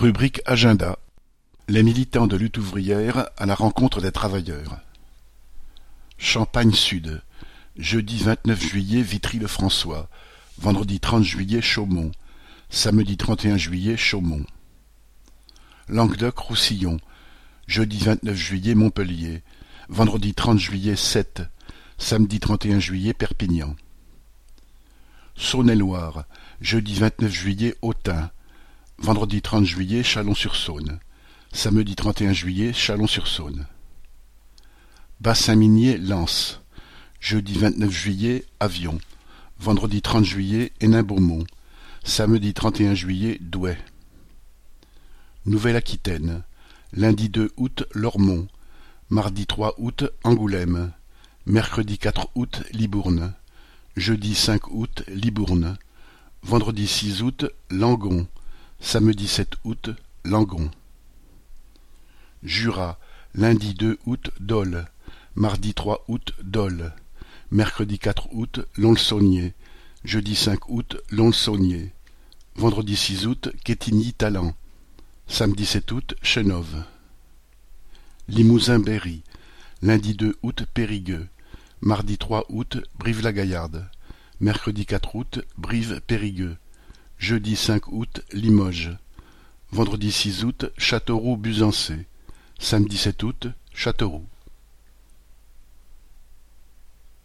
Rubrique Agenda Les militants de lutte ouvrière à la rencontre des travailleurs. Champagne Sud. Jeudi 29 juillet, Vitry-le-François. Vendredi 30 juillet, Chaumont. Samedi 31 juillet, Chaumont. Languedoc-Roussillon. Jeudi 29 juillet, Montpellier. Vendredi 30 juillet, Sète. Samedi 31 juillet, Perpignan. Saône-et-Loire. Jeudi 29 juillet, Autun. Vendredi 30 juillet, Chalon-sur-Saône. Samedi 31 juillet, Chalon-sur-Saône. Bassin minier, Lens. Jeudi 29 juillet, Avion. Vendredi 30 juillet, Hénin-Beaumont. Samedi 31 juillet, Douai. Nouvelle-Aquitaine. Lundi 2 août, Lormont. Mardi 3 août, Angoulême. Mercredi 4 août, Libourne. Jeudi 5 août, Libourne. Vendredi 6 août, Langon. Samedi 7 août, Langon. Jura, lundi 2 août, Dole. Mardi 3 août, Dole. Mercredi 4 août, Lons-le-Saunier. Jeudi 5 août, Lons-le-Saunier. Vendredi 6 août, Quetigny-Talent. Samedi 7 août, Chenove. Limousin-Berry. Lundi 2 août, Périgueux. Mardi 3 août, Brive-la-Gaillarde. Mercredi 4 août, Brive-Périgueux. Jeudi 5 août, Limoges. Vendredi 6 août, Châteauroux-Busancé. Samedi 7 août, Châteauroux.